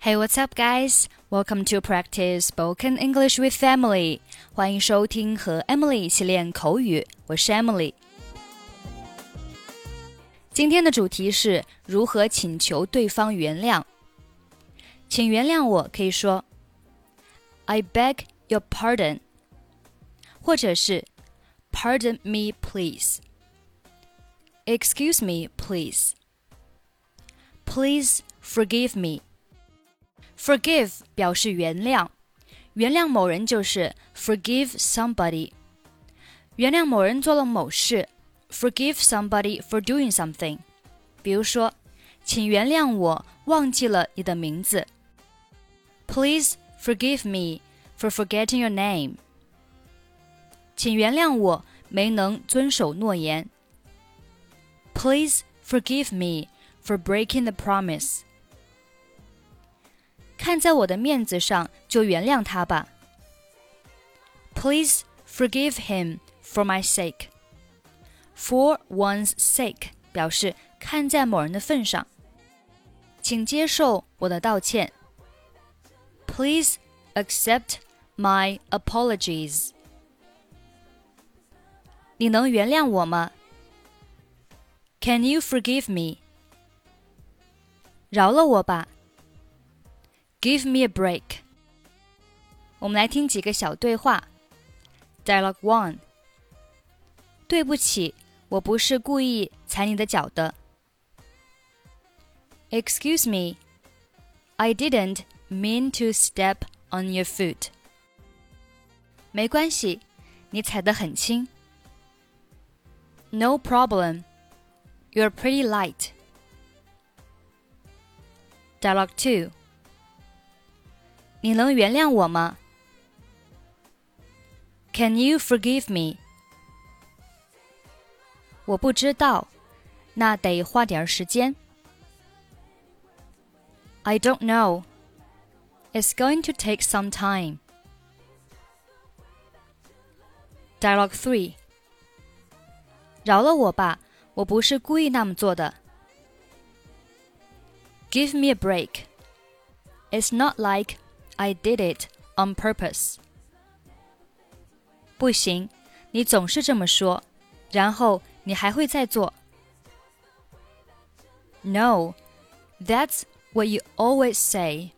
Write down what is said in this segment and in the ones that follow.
Hey, what's up, guys? Welcome to practice spoken English with Emily. 欢迎收听和 Emily 一起练口语。我是 Emily。今天的主题是如何请求对方原谅。请原谅我，可以说 "I beg your pardon"，或者是 "Pardon me, please." Excuse me, please. Please forgive me. Forgive 表示原谅，原谅某人就是 forgive somebody。原谅某人做了某事，forgive somebody for doing something。比如说，请原谅我忘记了你的名字。Please forgive me for forgetting your name。请原谅我没能遵守诺言。Please forgive me for breaking the promise。 看在我的面子上，就原谅他吧。Please forgive him for my sake. For one's sake 表示看在某人的份上，请接受我的道歉。Please accept my apologies. 你能原谅我吗？Can you forgive me? 饶了我吧。 Give me a break。我们来听几个小对话。Dialogue one。对不起，我不是故意踩你的脚的。Excuse me, I didn't mean to step on your foot. 没关系，你踩得很轻。No problem, you're pretty light. Dialogue two. 你能原谅我吗？Can you forgive me？我不知道，那得花点时间。I don't know. It's going to take some time. Dialogue three. 饶了我吧，我不是故意那么做的。Give me a break. It's not like I did it on purpose. 不行，你总是这么说，然后你还会再做。No, that's what you always say.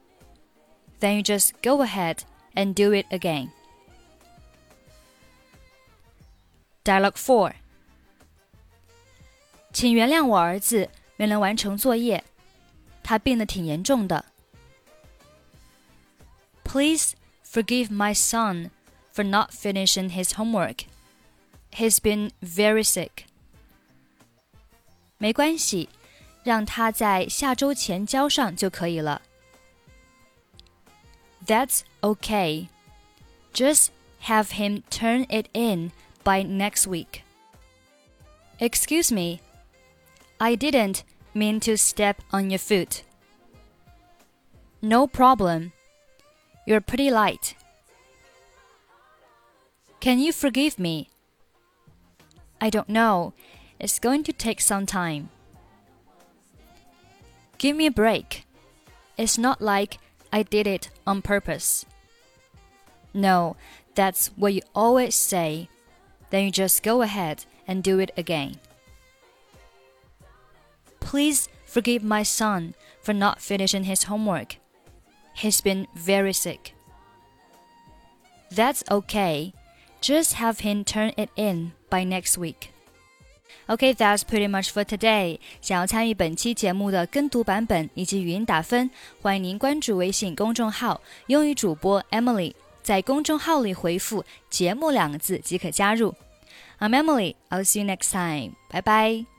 Then you just go ahead and do it again. Dialogue 4请原谅我儿子没能完成作业，他病得挺严重的。 Please forgive my son for not finishing his homework. He's been very sick. 没关系，让他在下周前交上就可以了。That's okay. Just have him turn it in by next week. Excuse me. I didn't mean to step on your foot. No problem. You're pretty light. Can you forgive me? I don't know. It's going to take some time. Give me a break. It's not like I did it on purpose. No, that's what you always say. Then you just go ahead and do it again. Please forgive my son for not finishing his homework. He's been very sick. That's okay. Just have him turn it in by next week. Okay, that's pretty much for today. 想要参与本期节目的跟读版本以及语音打分，欢迎您关注微信公众号“英语主播 Emily”。在公众号里回复“节目”两个字即可加入。I'm Emily. I'll see you next time. Bye bye.